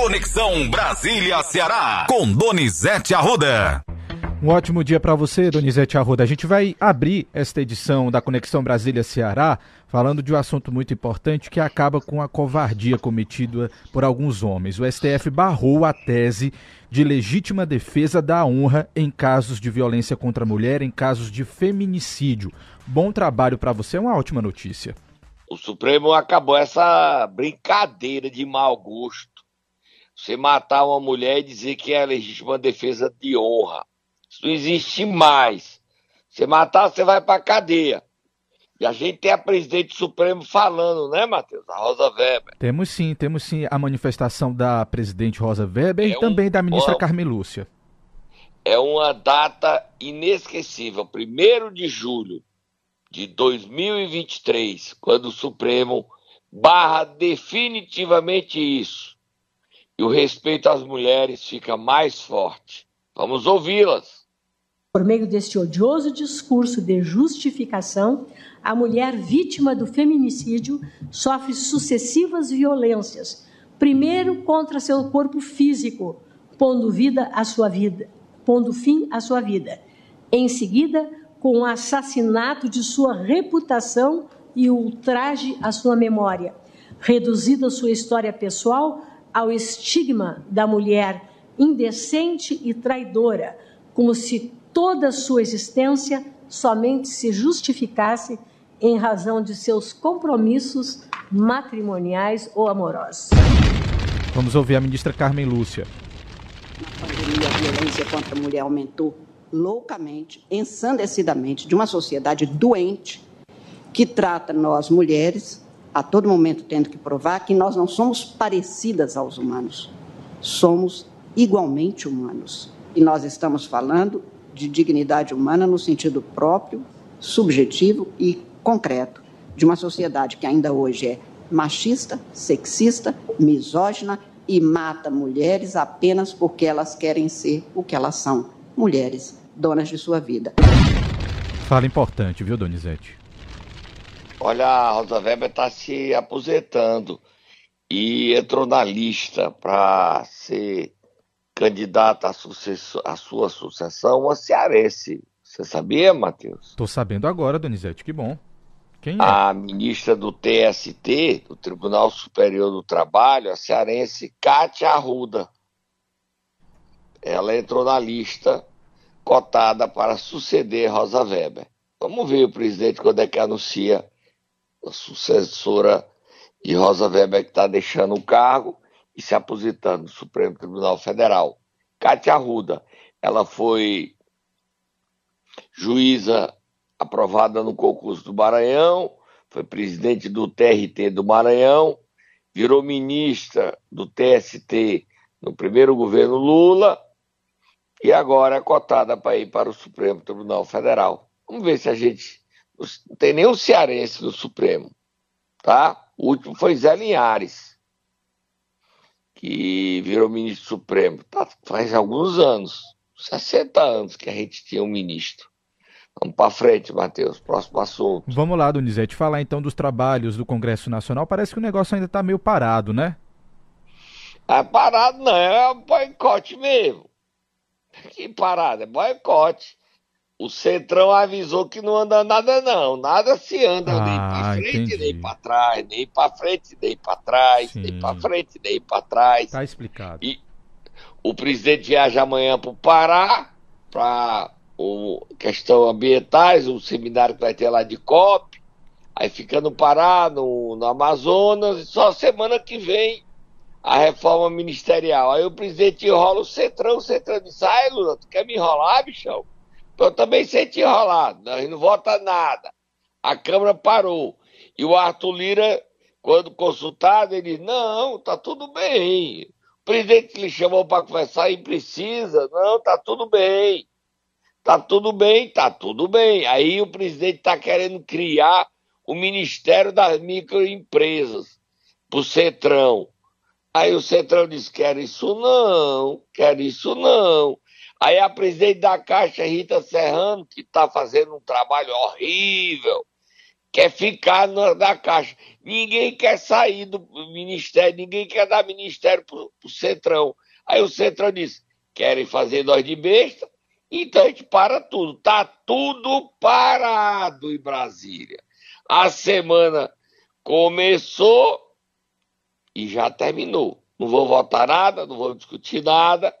Conexão Brasília-Ceará, com Donizete Arruda. Um ótimo dia para você, Donizete Arruda. A gente vai abrir esta edição da Conexão Brasília-Ceará falando de um assunto muito importante que acaba com a covardia cometida por alguns homens. O STF barrou a tese de legítima defesa da honra em casos de violência contra a mulher, em casos de feminicídio. Bom trabalho para você, é uma ótima notícia. O Supremo acabou essa brincadeira de mau gosto. Você matar uma mulher e dizer que é legítima defesa de honra. Isso não existe mais. Você matar, você vai para cadeia. E a gente tem a presidente Supremo falando, né, Matheus? A Rosa Weber. Temos sim, temos sim a manifestação da presidente Rosa Weber é e um, também da ministra uma, Carmen Lúcia. É uma data inesquecível, 1 de julho de 2023, quando o Supremo barra definitivamente isso. E o respeito às mulheres fica mais forte. Vamos ouvi-las. Por meio deste odioso discurso de justificação, a mulher vítima do feminicídio sofre sucessivas violências. Primeiro contra seu corpo físico, pondo vida à sua vida, pondo fim à sua vida. Em seguida, com o assassinato de sua reputação e o ultraje à sua memória, reduzida sua história pessoal ao estigma da mulher indecente e traidora, como se toda a sua existência somente se justificasse em razão de seus compromissos matrimoniais ou amorosos. Vamos ouvir a ministra Carmen Lúcia. Na pandemia, a violência contra a mulher aumentou loucamente, ensandecidamente, de uma sociedade doente que trata nós mulheres a todo momento tendo que provar que nós não somos parecidas aos humanos, somos igualmente humanos. E nós estamos falando de dignidade humana no sentido próprio, subjetivo e concreto de uma sociedade que ainda hoje é machista, sexista, misógina e mata mulheres apenas porque elas querem ser o que elas são, mulheres, donas de sua vida. Fala importante, viu, Donizete? Olha, a Rosa Weber está se aposentando e entrou na lista para ser candidata à, à sua sucessão uma cearense. Você sabia, Matheus? Estou sabendo agora, Donizete, que bom. Quem é? A ministra do TST, do Tribunal Superior do Trabalho, a cearense Kátia Arruda. Ela entrou na lista cotada para suceder Rosa Weber. Vamos ver o presidente quando é que anuncia a sucessora de Rosa Weber que está deixando o cargo e se aposentando do Supremo Tribunal Federal. Cátia Arruda, ela foi juíza aprovada no concurso do Maranhão, foi presidente do TRT do Maranhão, virou ministra do TST no primeiro governo Lula e agora é cotada para ir para o Supremo Tribunal Federal. Vamos ver se a gente. Não tem nenhum cearense no Supremo, tá? O último foi Zé Linhares que virou ministro supremo. Tá, faz alguns anos, 60 anos que a gente tinha um ministro. Vamos para frente, Matheus. Próximo assunto. Vamos lá, Donizete. Falar então dos trabalhos do Congresso Nacional. Parece que o negócio ainda está meio parado, né? É parado não, é um boicote mesmo. Que parada, é boicote. O Centrão avisou que não anda nada, não. Nada se anda ah, nem pra frente, entendi. nem pra trás, nem pra frente, nem pra trás, Sim. nem pra frente, nem pra trás. Tá explicado. E o presidente viaja amanhã pro Pará, pra o, questão ambientais, um seminário que vai ter lá de COP. Aí fica no Pará, no, no Amazonas, e só semana que vem a reforma ministerial. Aí o presidente enrola o Centrão, o Centrão diz, ai Lula, tu quer me enrolar, bichão? Eu também senti enrolado, nós não vota nada. A Câmara parou. E o Arthur Lira, quando consultado, ele disse, não, tá tudo bem. O presidente lhe chamou para conversar e precisa. Não, tá tudo bem. Tá tudo bem, tá tudo bem. Aí o presidente está querendo criar o Ministério das Microempresas para o Centrão. Aí o Centrão disse: quer isso não, quer isso não. Aí a presidente da Caixa, Rita Serrano, que está fazendo um trabalho horrível, quer ficar na, na Caixa. Ninguém quer sair do ministério, ninguém quer dar ministério pro, pro Centrão. Aí o Centrão disse: querem fazer nós de besta, então a gente para tudo. Tá tudo parado em Brasília. A semana começou e já terminou. Não vou votar nada, não vou discutir nada.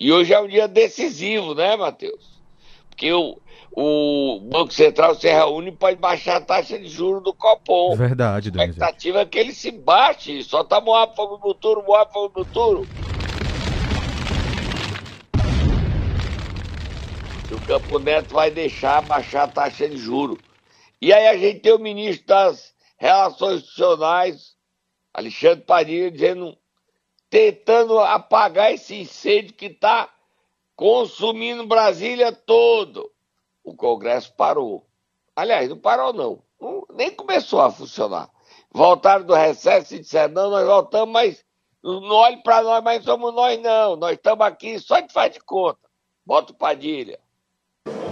E hoje é um dia decisivo, né, Matheus? Porque o, o Banco Central se reúne para baixar a taxa de juros do Copom. Verdade, A expectativa é que ele se baixe, só tá moado fogo no futuro, moado fogo no futuro. E o Campo Neto vai deixar baixar a taxa de juros. E aí a gente tem o ministro das Relações Institucionais, Alexandre Padilha, dizendo, tentando apagar esse incêndio que está consumindo Brasília todo. O Congresso parou. Aliás, não parou não. não nem começou a funcionar. Voltaram do recesso e disseram, não, nós voltamos, mas não olhe para nós, mas somos nós não. Nós estamos aqui só de faz de conta. Bota o Padilha.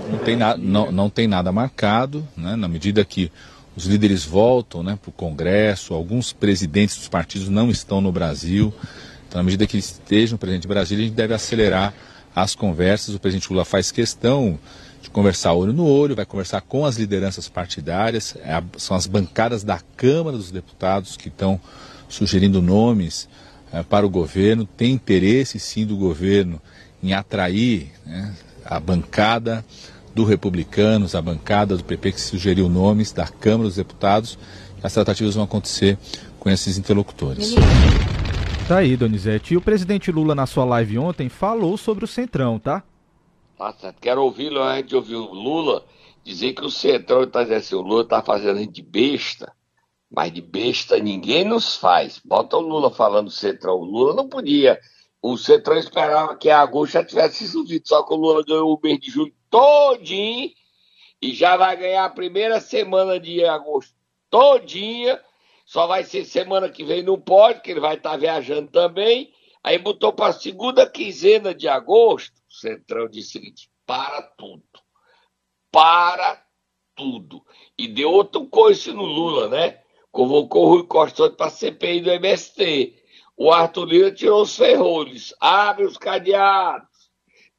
Não tem, na, não, não tem nada marcado, né, na medida que os líderes voltam né, para o Congresso, alguns presidentes dos partidos não estão no Brasil. Então, na medida que estejam presentes no Brasil, a gente deve acelerar as conversas. O presidente Lula faz questão de conversar olho no olho, vai conversar com as lideranças partidárias, é são as bancadas da Câmara dos Deputados que estão sugerindo nomes é, para o governo. Tem interesse, sim, do governo em atrair né, a bancada do Republicanos, a bancada do PP que sugeriu nomes da Câmara dos Deputados. As tratativas vão acontecer com esses interlocutores. Tá aí, Donizete. E o presidente Lula, na sua live ontem, falou sobre o Centrão, tá? Tá certo. Quero ouvi-lo antes de ouvir o Lula dizer que o Centrão está dizendo assim, o Lula está fazendo a gente de besta, mas de besta ninguém nos faz. Bota o Lula falando do Centrão. O Lula não podia. O Centrão esperava que a agosto já tivesse resolvido, só que o Lula ganhou o mês de julho todinho e já vai ganhar a primeira semana de agosto todinha. Só vai ser semana que vem, não pode, que ele vai estar tá viajando também. Aí botou para a segunda quinzena de agosto. O Centrão disse o seguinte: para tudo. Para tudo. E deu outro coice no Lula, né? Convocou o Rui Costa para a CPI do MST. O Arthur Lira tirou os ferrolhos. Abre os cadeados.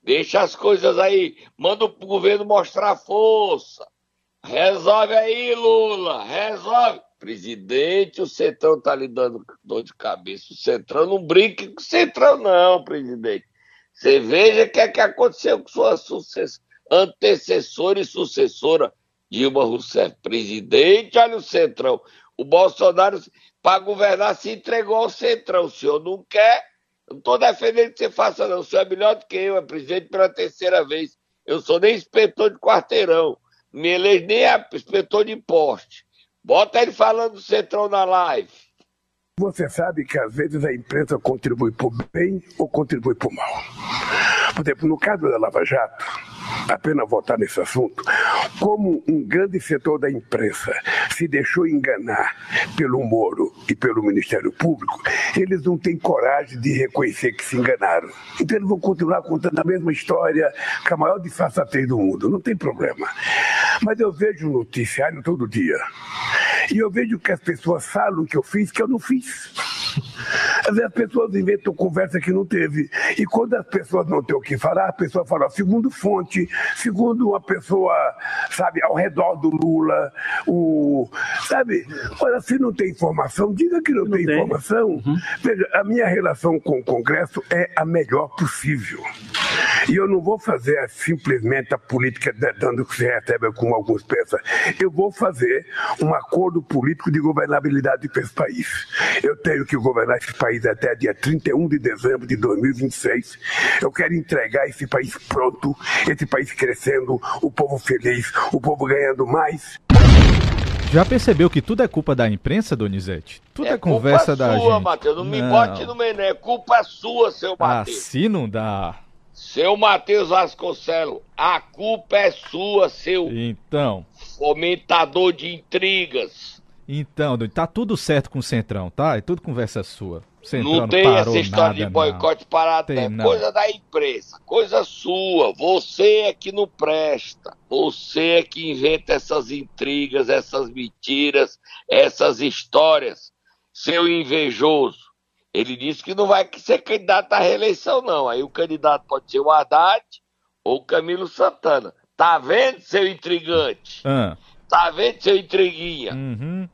Deixa as coisas aí. Manda o governo mostrar força. Resolve aí, Lula. Resolve. Presidente, o Centrão tá lhe dando dor de cabeça. O Centrão não brinque com o Centrão, não, presidente. Você veja o que é que aconteceu com sua antecessora e sucessora, Dilma Rousseff. Presidente, olha o Centrão. O Bolsonaro, para governar, se entregou ao Centrão. O senhor não quer, não estou defendendo que você faça, não. O senhor é melhor do que eu, é presidente pela terceira vez. Eu sou nem inspetor de quarteirão. Me elege nem a inspetor de poste. Bota ele falando do Centrão na live. Você sabe que às vezes a imprensa contribui por bem ou contribui por mal. Por exemplo, no caso da Lava Jato, apenas voltar nesse assunto, como um grande setor da imprensa se deixou enganar pelo Moro e pelo Ministério Público, eles não têm coragem de reconhecer que se enganaram. Então eles vão continuar contando a mesma história com a maior disfarçatez do mundo, não tem problema. Mas eu vejo noticiário todo dia e eu vejo que as pessoas falam que eu fiz que eu não fiz. Às vezes as pessoas inventam conversa que não teve. E quando as pessoas não têm o que falar, a pessoa fala, segundo fonte, segundo uma pessoa, sabe, ao redor do Lula, o. Sabe? Olha, se não tem informação, diga que não, não tem, tem, informação. Uhum. Veja, a minha relação com o Congresso é a melhor possível. E eu não vou fazer simplesmente a política dando que você recebe, como alguns pensam. Eu vou fazer um acordo político de governabilidade para esse país. Eu tenho que governar esse país até dia 31 de dezembro de 2026. Eu quero entregar esse país pronto, esse país crescendo, o povo feliz, o povo ganhando mais. Já percebeu que tudo é culpa da imprensa, Donizete? Tudo é, é conversa da sua, gente. Não, Matheus, não me bote no meio, é culpa sua, seu Matheus. Assim não dá. Seu Matheus Vasconcelos, a culpa é sua, seu então. fomentador de intrigas. Então, tá tudo certo com o Centrão, tá? É tudo conversa sua. Centrão não, não tem essa história nada, de boicote não. parado, tem, não. coisa da imprensa, coisa sua. Você é que não presta. Você é que inventa essas intrigas, essas mentiras, essas histórias. Seu invejoso. Ele disse que não vai ser candidato à reeleição, não. Aí o candidato pode ser o Haddad ou o Camilo Santana. Tá vendo, seu intrigante? Ah. Tá vendo, seu intriguinha? Uhum.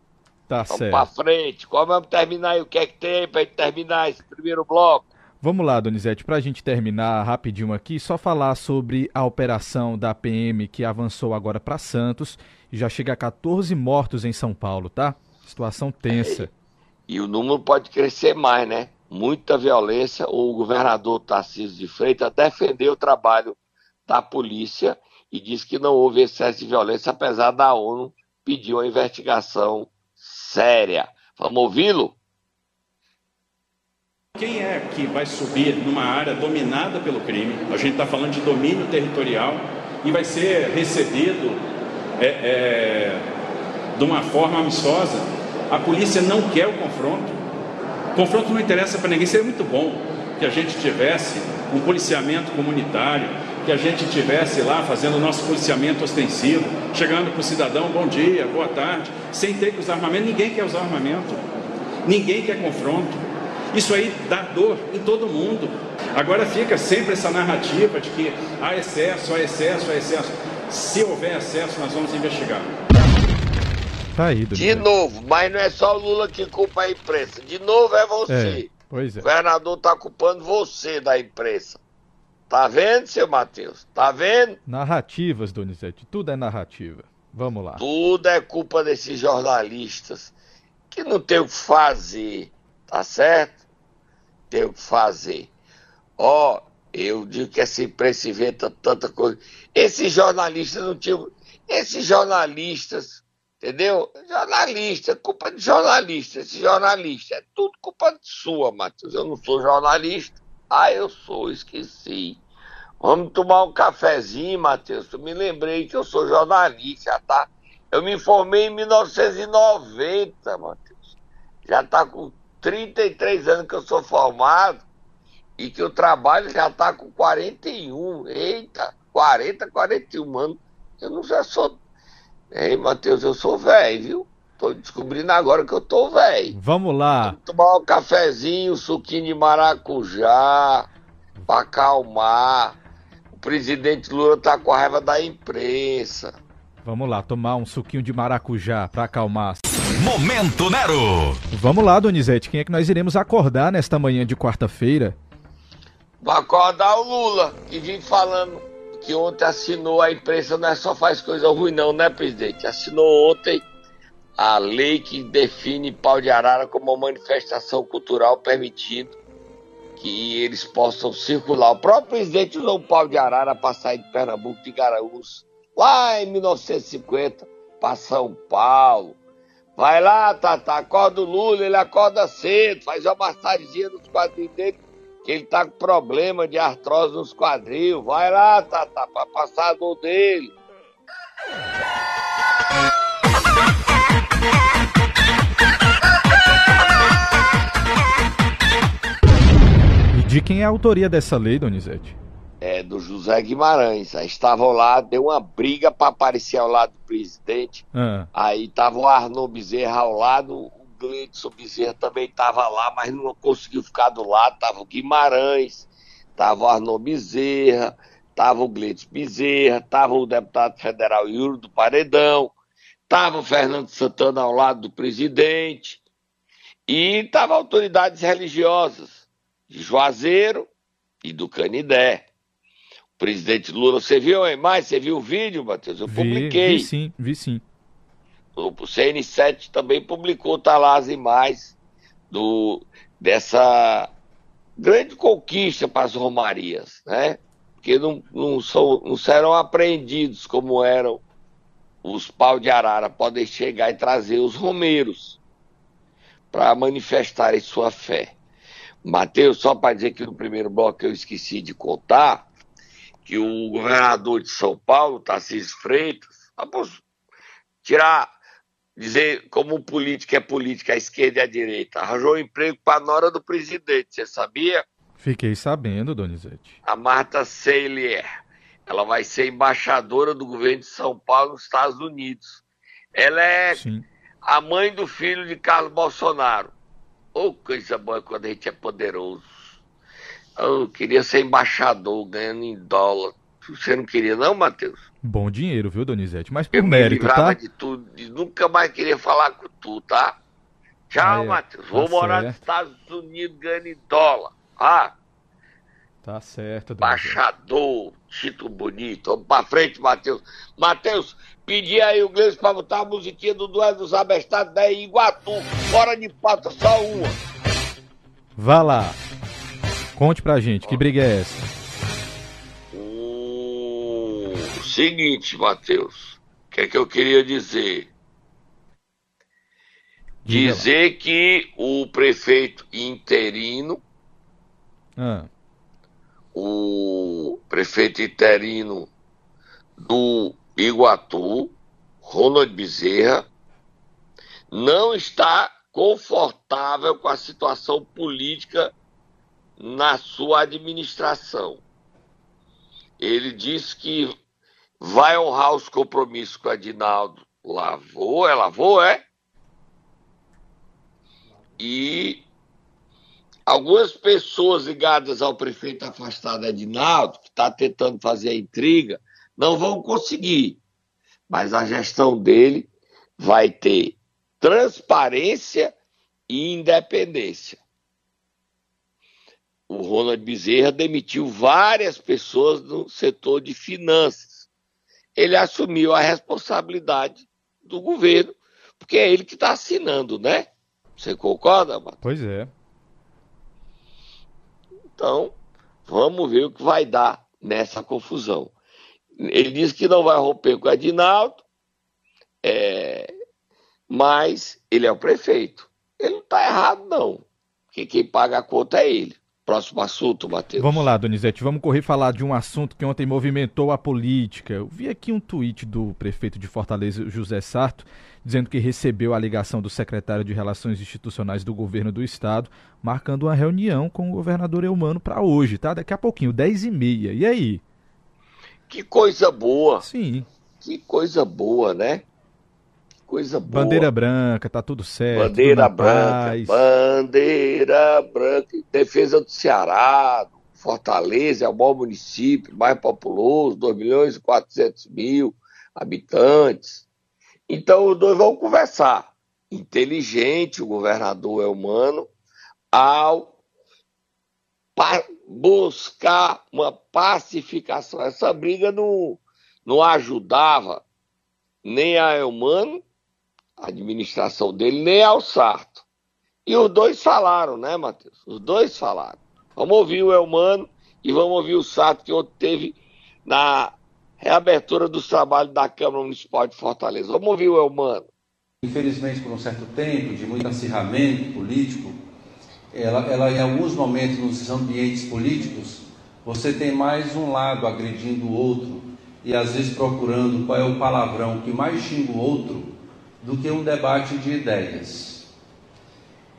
Tá Vamos certo. pra frente. Qual vamos terminar aí? O que é que tem pra gente terminar esse primeiro bloco? Vamos lá, Donizete, para a gente terminar rapidinho aqui, só falar sobre a operação da PM que avançou agora para Santos e já chega a 14 mortos em São Paulo, tá? Situação tensa. É, e o número pode crescer mais, né? Muita violência. O governador Tarcísio de Freitas defendeu o trabalho da polícia e disse que não houve excesso de violência, apesar da ONU pedir uma investigação séria. Vamos ouvi-lo? Quem é que vai subir numa área dominada pelo crime? A gente está falando de domínio territorial e vai ser recebido é, é, de uma forma amistosa. A polícia não quer o confronto. O confronto não interessa para ninguém. Seria muito bom que a gente tivesse um policiamento comunitário, que a gente tivesse lá fazendo o nosso policiamento ostensivo, chegando para o cidadão, bom dia, boa tarde, sem ter que usar armamento. Ninguém quer usar armamento, ninguém quer confronto. Isso aí dá dor em todo mundo. Agora fica sempre essa narrativa de que há excesso, há excesso, há excesso. Se houver excesso, nós vamos investigar. Tá aí, De novo, mas não é só o Lula que culpa a imprensa. De novo é você. É, pois é. O governador está culpando você da imprensa. Tá vendo, seu Matheus? Tá vendo? Narrativas, Donizete. Tudo é narrativa. Vamos lá. Tudo é culpa desses jornalistas que não tem o que fazer. Tá certo? Tem o que fazer. Ó, oh, eu digo que essa imprensa inventa tanta coisa. Esses jornalistas não tinham. Esses jornalistas, entendeu? Jornalista, culpa de jornalista. Esse jornalista é tudo culpa sua, Matheus. Eu não sou jornalista. Ah, eu sou, esqueci. Vamos tomar um cafezinho, Matheus. Eu me lembrei que eu sou jornalista, tá? Eu me formei em 1990, Matheus. Já tá com 33 anos que eu sou formado e que eu trabalho já tá com 41. Eita, 40, 41 anos. Eu não já sou. Ei, Matheus, eu sou velho, viu? Tô descobrindo agora que eu tô velho. Vamos lá. Vamos tomar um cafezinho, um suquinho de maracujá, pra acalmar presidente Lula tá com a raiva da imprensa. Vamos lá, tomar um suquinho de maracujá para acalmar. Momento Nero! Vamos lá, Donizete, quem é que nós iremos acordar nesta manhã de quarta-feira? Vai acordar o Lula, que vem falando que ontem assinou a imprensa, não é só faz coisa ruim não, né, presidente? Assinou ontem a lei que define pau de arara como uma manifestação cultural permitido que eles possam circular. O próprio presidente usou um pau de arara para sair de Pernambuco, de Garaús, lá em 1950, para São Paulo. Vai lá, Tata, acorda o Lula, ele acorda cedo, faz uma massaginha nos quadrinhos dele, que ele tá com problema de artrose nos quadril. Vai lá, Tata, para passar a dor dele. De quem é a autoria dessa lei, Donizete? É do José Guimarães. Aí estavam lá, deu uma briga para aparecer ao lado do presidente. Ah. Aí tava o Arnaud Bezerra ao lado, o Gleidson Bezerra também estava lá, mas não conseguiu ficar do lado. Tava o Guimarães, tava o Arnaud Bezerra, tava o Gleidson Bezerra, tava o deputado federal Yuri do Paredão, tava o Fernando Santana ao lado do presidente e tava autoridades religiosas de Juazeiro e do Canidé. O presidente Lula, você viu a imagem? Você viu o vídeo, Matheus? Eu vi, publiquei. Vi sim, vi sim. O CN7 também publicou, tá lá as imagens do, dessa grande conquista para as romarias, né? Porque não, não, são, não serão apreendidos como eram os pau de arara, podem chegar e trazer os romeiros para manifestarem sua fé. Mateus, só para dizer que no primeiro bloco eu esqueci de contar que o governador de São Paulo, Tarcísio Freitas, tirar dizer como política é política, a esquerda e a direita. Arranjou um emprego para a nora do presidente, você sabia? Fiquei sabendo, Donizete. A Marta Seilier. Ela vai ser embaixadora do governo de São Paulo nos Estados Unidos. Ela é Sim. a mãe do filho de Carlos Bolsonaro. Oh, coisa boa quando a gente é poderoso. Eu queria ser embaixador, ganhando em dólar. Você não queria, não, Matheus? Bom dinheiro, viu, Donizete? Mas por eu mérito, me tá? de tudo, de nunca mais queria falar com tu, tá? Tchau, ah, é. Matheus. Vou tá morar certo. nos Estados Unidos ganhando em dólar. Ah. Tá certo, Donizete. Embaixador, título bonito. Vamos pra frente, Matheus. Matheus, pedi aí o Gleice pra botar a musiquinha do Duelo dos Abestados da Iguatu. Fora de pauta, só uma. Vá lá. Conte pra gente, que briga é essa? Seguinte, Matheus, o que é que eu queria dizer? Dizer que o prefeito interino, ah. o prefeito interino do Iguatu, Ronald Bezerra, não está confortável com a situação política na sua administração. Ele disse que vai honrar os compromissos com a Dinaldo. Lavou, é lavou, é? E algumas pessoas ligadas ao prefeito afastado Edinaldo, que está tentando fazer a intriga, não vão conseguir. Mas a gestão dele vai ter transparência e independência. O Ronald Bezerra demitiu várias pessoas no setor de finanças ele assumiu a responsabilidade do governo, porque é ele que está assinando, né? Você concorda, Matheus? Pois é. Então, vamos ver o que vai dar nessa confusão. Ele disse que não vai romper com o Adinaldo, é... mas ele é o prefeito. Ele não está errado, não. Porque quem paga a conta é ele. Próximo assunto, Matheus. Vamos lá, Donizete, vamos correr falar de um assunto que ontem movimentou a política. Eu vi aqui um tweet do prefeito de Fortaleza, José Sarto, dizendo que recebeu a ligação do secretário de Relações Institucionais do governo do estado, marcando uma reunião com o governador Eumano para hoje, tá? Daqui a pouquinho, 10 e meia. E aí? Que coisa boa. Sim. Que coisa boa, né? coisa boa. Bandeira branca, tá tudo certo. Bandeira branca, paz. bandeira branca. Defesa do Ceará, Fortaleza é o maior município, mais populoso, 2 milhões e 400 mil habitantes. Então os dois vão conversar. Inteligente, o governador é humano, ao buscar uma pacificação. Essa briga não, não ajudava nem a Elmano a administração dele, nem ao Sarto. E os dois falaram, né, Matheus? Os dois falaram. Vamos ouvir o Elmano e vamos ouvir o Sarto, que ontem teve na reabertura dos trabalhos da Câmara Municipal de Fortaleza. Vamos ouvir o Elmano. Infelizmente, por um certo tempo de muito acirramento político, ela, ela em alguns momentos nos ambientes políticos, você tem mais um lado agredindo o outro e às vezes procurando qual é o palavrão que mais xinga o outro do que um debate de ideias.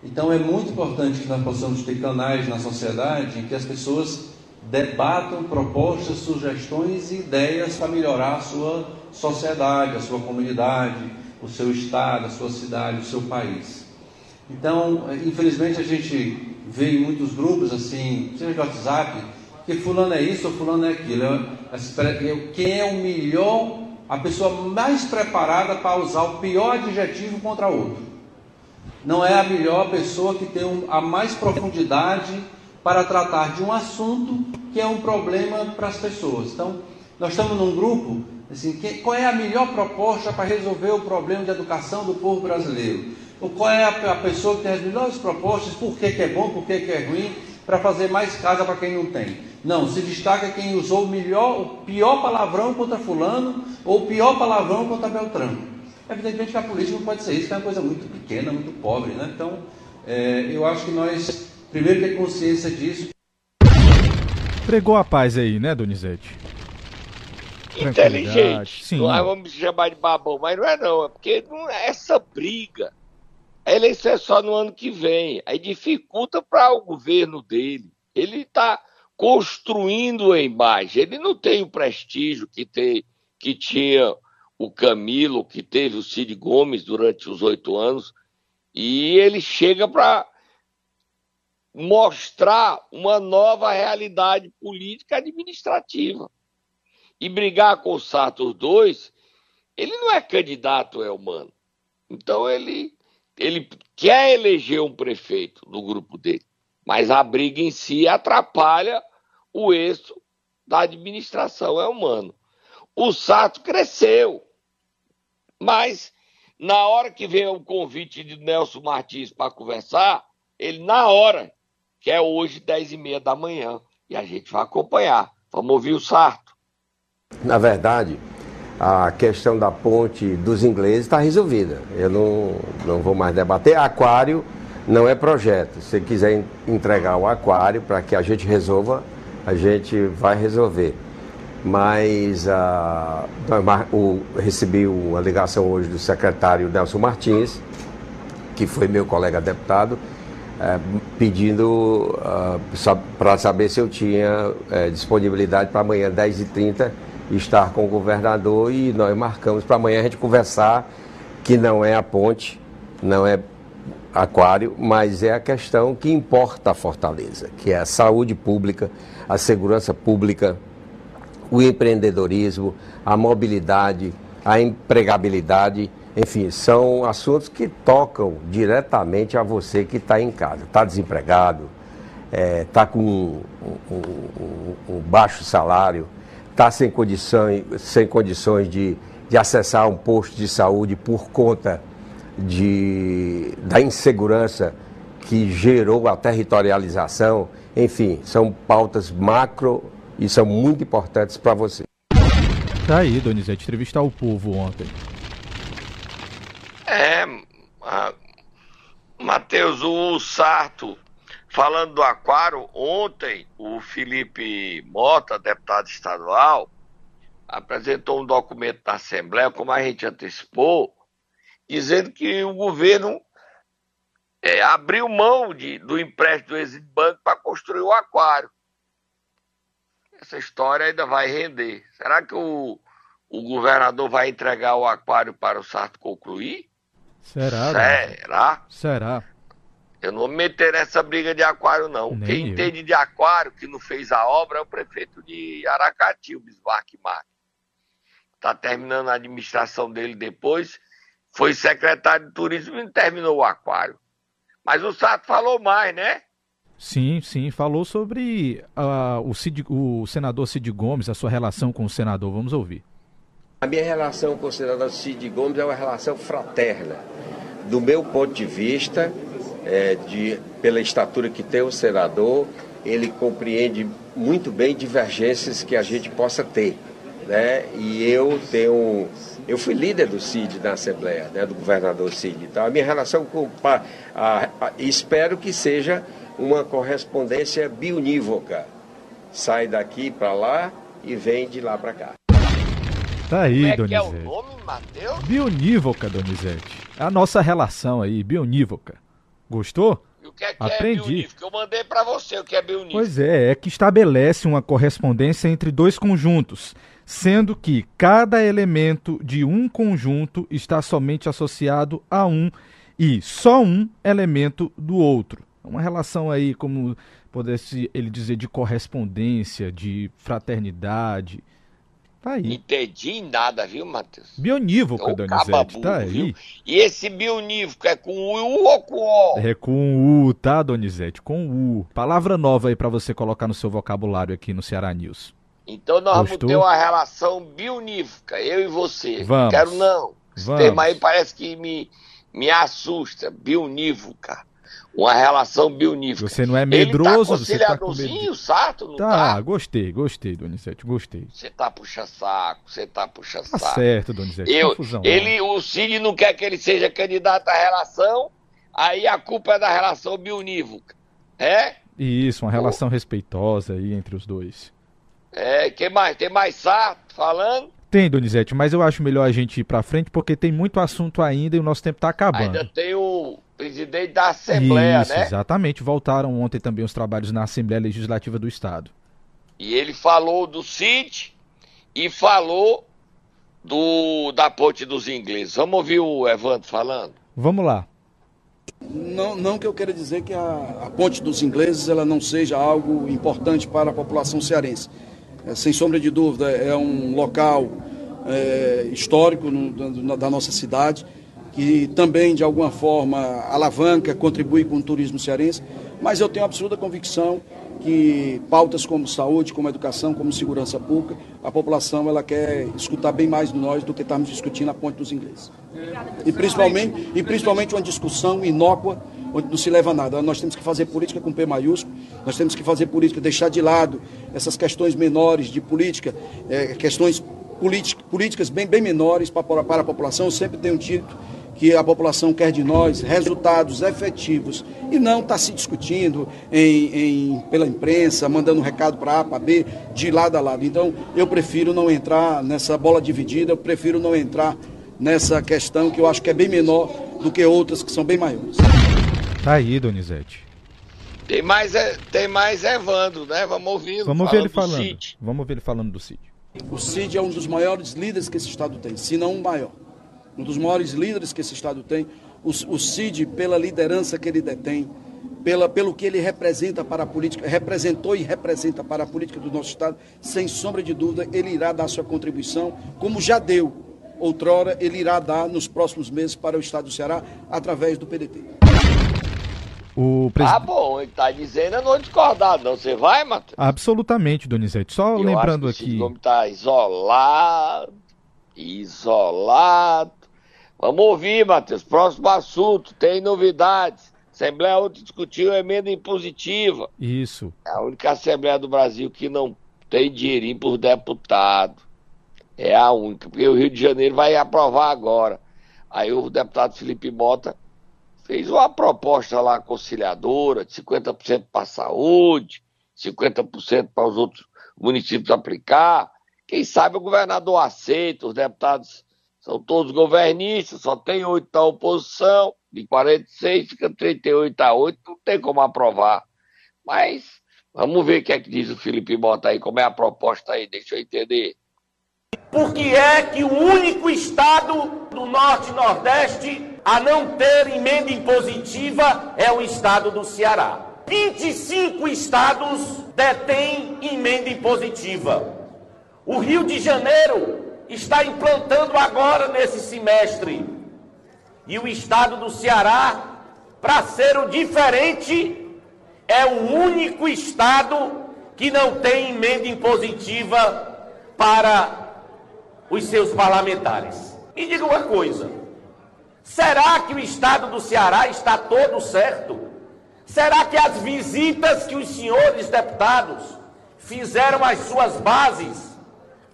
Então é muito importante que nós possamos ter canais na sociedade em que as pessoas debatam propostas, sugestões e ideias para melhorar a sua sociedade, a sua comunidade, o seu estado, a sua cidade, o seu país. Então, infelizmente, a gente vê em muitos grupos, assim, seja de WhatsApp, que fulano é isso ou fulano é aquilo. Quem é o melhor a pessoa mais preparada para usar o pior adjetivo contra outro. Não é a melhor pessoa que tem a mais profundidade para tratar de um assunto que é um problema para as pessoas. Então, nós estamos num grupo, assim, que, qual é a melhor proposta para resolver o problema de educação do povo brasileiro? Ou qual é a, a pessoa que tem as melhores propostas, por que, que é bom, por que, que é ruim, para fazer mais casa para quem não tem? Não, se destaca quem usou o, melhor, o pior palavrão contra fulano ou o pior palavrão contra Beltrano. Evidentemente que a política não pode ser isso, que é uma coisa muito pequena, muito pobre. Né? Então, é, eu acho que nós, primeiro, ter consciência disso. Pregou a paz aí, né, Donizete? inteligente. Sim. Nós vamos chamar de babão, mas não é não, é porque não é essa briga. A eleição é só no ano que vem. Aí dificulta para o governo dele. Ele está construindo a imagem. Ele não tem o prestígio que, tem, que tinha o Camilo, que teve o Cid Gomes durante os oito anos. E ele chega para mostrar uma nova realidade política administrativa. E brigar com o Sato 2, ele não é candidato, é humano. Então ele, ele quer eleger um prefeito no grupo dele, mas a briga em si atrapalha o êxito da administração, é humano. O Sato cresceu, mas na hora que vem o convite de Nelson Martins para conversar, ele na hora que é hoje, 10 e meia da manhã. E a gente vai acompanhar. Vamos ouvir o Sarto. Na verdade, a questão da ponte dos ingleses está resolvida. Eu não, não vou mais debater. Aquário não é projeto. Se quiser entregar o aquário para que a gente resolva, a gente vai resolver. Mas uh, o, recebi uma ligação hoje do secretário Nelson Martins, que foi meu colega deputado, é, pedindo ah, para saber se eu tinha é, disponibilidade para amanhã, 10h30, estar com o governador e nós marcamos para amanhã a gente conversar que não é a ponte, não é aquário, mas é a questão que importa a Fortaleza, que é a saúde pública, a segurança pública, o empreendedorismo, a mobilidade, a empregabilidade enfim, são assuntos que tocam diretamente a você que está em casa. Está desempregado, está é, tá com um, um, um, um, baixo salário, está sem condições, sem condições de, de acessar um posto de saúde por conta de, da insegurança que gerou a territorialização. Enfim, são pautas macro e são muito importantes para você. Tá aí, Donizete, entrevistar o povo ontem. É, Matheus, o Sarto, falando do aquário, ontem o Felipe Mota, deputado estadual, apresentou um documento na Assembleia, como a gente antecipou, dizendo que o governo é, abriu mão de, do empréstimo do Exit Banco para construir o aquário. Essa história ainda vai render. Será que o, o governador vai entregar o aquário para o Sarto concluir? Será? Será? Será? Eu não vou me meter nessa briga de aquário, não. Nem Quem eu. entende de aquário, que não fez a obra, é o prefeito de Aracati, o Bismarck Marques. Está terminando a administração dele depois. Foi secretário de turismo e não terminou o aquário. Mas o Sato falou mais, né? Sim, sim. Falou sobre uh, o, Cid, o senador Cid Gomes, a sua relação com o senador. Vamos ouvir. A minha relação com o senador Cid Gomes é uma relação fraterna. Do meu ponto de vista, é, de, pela estatura que tem o senador, ele compreende muito bem divergências que a gente possa ter. Né? E eu tenho. Eu fui líder do CID na Assembleia, né, do governador CID. Então, a minha relação com. A, a, a, espero que seja uma correspondência bionívoca. Sai daqui para lá e vem de lá para cá. Tá aí, Como é Donizete. Que é o nome, Matheus? Bionívoca, Donizete. É a nossa relação aí, bionívoca. Gostou? E o que é que é Aprendi. é Eu mandei para você o que é bionívoco. Pois é, é que estabelece uma correspondência entre dois conjuntos, sendo que cada elemento de um conjunto está somente associado a um e só um elemento do outro. Uma relação aí, como pudesse ele dizer, de correspondência, de fraternidade, Tá aí. Entendi nada, viu, Matheus? Bionívoca, é Donizete, tá aí. Viu? E esse bionívoco é com U ou com O? É com U, tá, Donizete? Com U. Palavra nova aí para você colocar no seu vocabulário aqui no Ceará News. Então nós Gostou? vamos ter uma relação bionívoca, eu e você. Vamos. Quero não. Esse vamos. tema aí parece que me, me assusta. Bionívoca uma relação bionífica. Você não é medroso, tá você tá com medo. Sato, não tá, tá? gostei, gostei, Donizete, gostei. Você tá puxa-saco, você tá puxa-saco. Tá certo, Donizete, Eu, confusão. Ele, o Cid não quer que ele seja candidato à relação, aí a culpa é da relação bionívoca, é? Isso, uma relação oh. respeitosa aí entre os dois. É, que mais? Tem mais Sá falando? Tem, Donizete, mas eu acho melhor a gente ir para frente porque tem muito assunto ainda e o nosso tempo está acabando. Ainda tem o presidente da Assembleia, Isso, né? Exatamente. Voltaram ontem também os trabalhos na Assembleia Legislativa do Estado. E ele falou do CID e falou do da ponte dos ingleses. Vamos ouvir o Evandro falando? Vamos lá. Não, não que eu queira dizer que a, a ponte dos ingleses ela não seja algo importante para a população cearense. É, sem sombra de dúvida, é um local é, histórico no, da nossa cidade, que também, de alguma forma, alavanca, contribui com o turismo cearense, mas eu tenho absoluta convicção que pautas como saúde, como educação, como segurança pública, a população ela quer escutar bem mais de nós do que estamos discutindo a ponte dos ingleses. E principalmente, e principalmente uma discussão inócua onde não se leva a nada. Nós temos que fazer política com P maiúsculo, nós temos que fazer política, deixar de lado essas questões menores de política, é, questões políticas bem, bem menores para, para a população. Eu sempre tenho dito que a população quer de nós resultados efetivos e não está se discutindo em, em, pela imprensa, mandando um recado para A, para B, de lado a lado. Então, eu prefiro não entrar nessa bola dividida, eu prefiro não entrar nessa questão que eu acho que é bem menor do que outras que são bem maiores. Tá aí, Donizete. Tem mais, é, tem mais Evandro, né? Vamos ouvir. Vamos ver ele falando. Cid. Vamos ver ele falando do Cid. O Cid é um dos maiores líderes que esse Estado tem, se não o maior um dos maiores líderes que esse Estado tem, o, o CID, pela liderança que ele detém, pela, pelo que ele representa para a política, representou e representa para a política do nosso Estado, sem sombra de dúvida, ele irá dar sua contribuição, como já deu outrora, ele irá dar nos próximos meses para o Estado do Ceará, através do PDT. O. Ah, bom, ele está dizendo, eu não discordar, não. Você vai, Matheus? Absolutamente, Donizete. Só eu lembrando acho que aqui. O nome está isolado, isolado. Vamos ouvir, Matheus. Próximo assunto, tem novidades. Assembleia ontem discutiu emenda impositiva. Isso. É a única Assembleia do Brasil que não tem dinheirinho por deputado. É a única, porque o Rio de Janeiro vai aprovar agora. Aí o deputado Felipe Mota fez uma proposta lá conciliadora de 50% para a saúde, 50% para os outros municípios aplicar. Quem sabe o governador aceita, os deputados são todos governistas, só tem oito da oposição, de 46 fica 38 a 8, não tem como aprovar. Mas vamos ver o que é que diz o Felipe Bota aí, como é a proposta aí, deixa eu entender. Por que é que o único estado do Norte e Nordeste a não ter emenda impositiva é o estado do Ceará? 25 estados detêm emenda impositiva. O Rio de Janeiro está implantando agora nesse semestre. E o estado do Ceará, para ser o diferente, é o único estado que não tem emenda impositiva para os seus parlamentares. E diga uma coisa: será que o estado do Ceará está todo certo? Será que as visitas que os senhores deputados fizeram às suas bases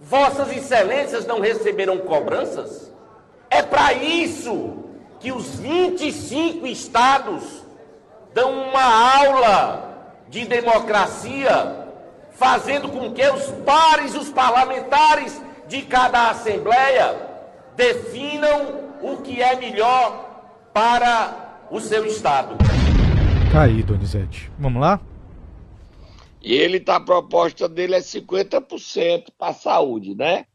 Vossas Excelências não receberam cobranças? É para isso que os 25 estados dão uma aula de democracia, fazendo com que os pares, os parlamentares de cada assembleia definam o que é melhor para o seu estado. Tá aí, Donizete. Vamos lá? E ele tá, a proposta dele é 50% para a saúde, né?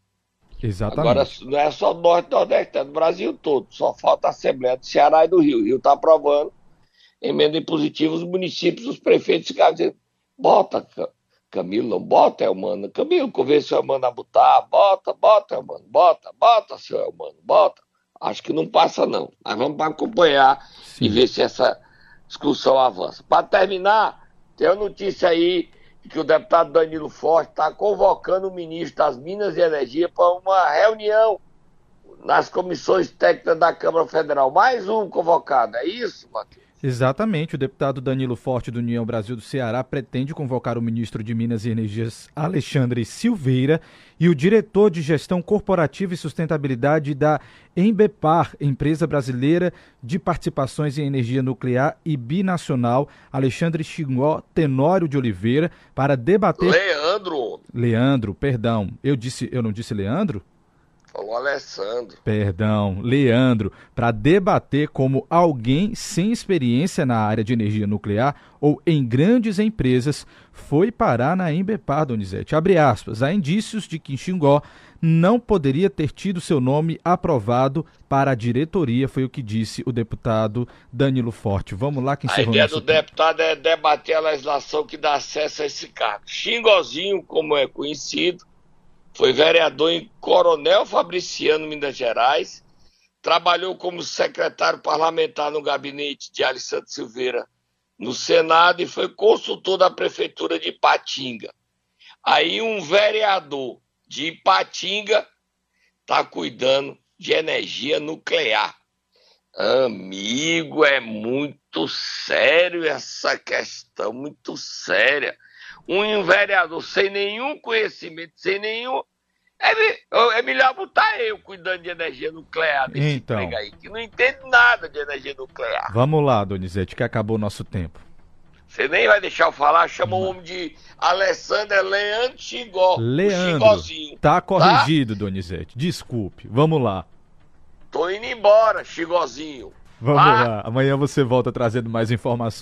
Exatamente. Agora não é só Norte e Nordeste, é do Brasil todo. Só falta a Assembleia do Ceará e do Rio. O Rio está aprovando emenda impositiva, os municípios, os prefeitos ficam dizendo, bota, Camilo, não bota, Elmano. Camilo, convence o Elmano a botar, bota, bota, Elmano, bota, bota, seu Elmano, bota. Acho que não passa, não. Mas vamos acompanhar Sim. e ver se essa discussão avança. Para terminar, tem uma notícia aí que o deputado Danilo Forte está convocando o ministro das Minas e Energia para uma reunião nas comissões técnicas da Câmara Federal. Mais um convocado, é isso, Matheus? Exatamente. O deputado Danilo Forte do União Brasil do Ceará pretende convocar o ministro de Minas e Energias, Alexandre Silveira, e o diretor de Gestão Corporativa e Sustentabilidade da Embepar, empresa brasileira de participações em energia nuclear e binacional, Alexandre Xingó Tenório de Oliveira, para debater. Leandro Leandro, perdão. Eu disse, eu não disse Leandro? Falou Alessandro. Perdão, Leandro, para debater como alguém sem experiência na área de energia nuclear ou em grandes empresas foi parar na Embepar, Donizete. Abre aspas, há indícios de que Xingó não poderia ter tido seu nome aprovado para a diretoria, foi o que disse o deputado Danilo Forte. Vamos lá que A ideia do tempo. deputado é debater a legislação que dá acesso a esse cargo. Xingozinho, como é conhecido, foi vereador em Coronel Fabriciano, Minas Gerais, trabalhou como secretário parlamentar no gabinete de Alessandro Silveira no Senado e foi consultor da prefeitura de Ipatinga. Aí um vereador de Ipatinga está cuidando de energia nuclear. Amigo, é muito sério essa questão, muito séria um vereador sem nenhum conhecimento, sem nenhum. É, é melhor botar eu cuidando de energia nuclear nesse então, aí, que não entende nada de energia nuclear. Vamos lá, Donizete, que acabou o nosso tempo. Você nem vai deixar eu falar, chama o homem de Alessandra Leandro Xigó. Leandro, tá corrigido, tá? Donizete, desculpe. Vamos lá. Tô indo embora, Xigozinho. Vamos lá. Amanhã você volta trazendo mais informações.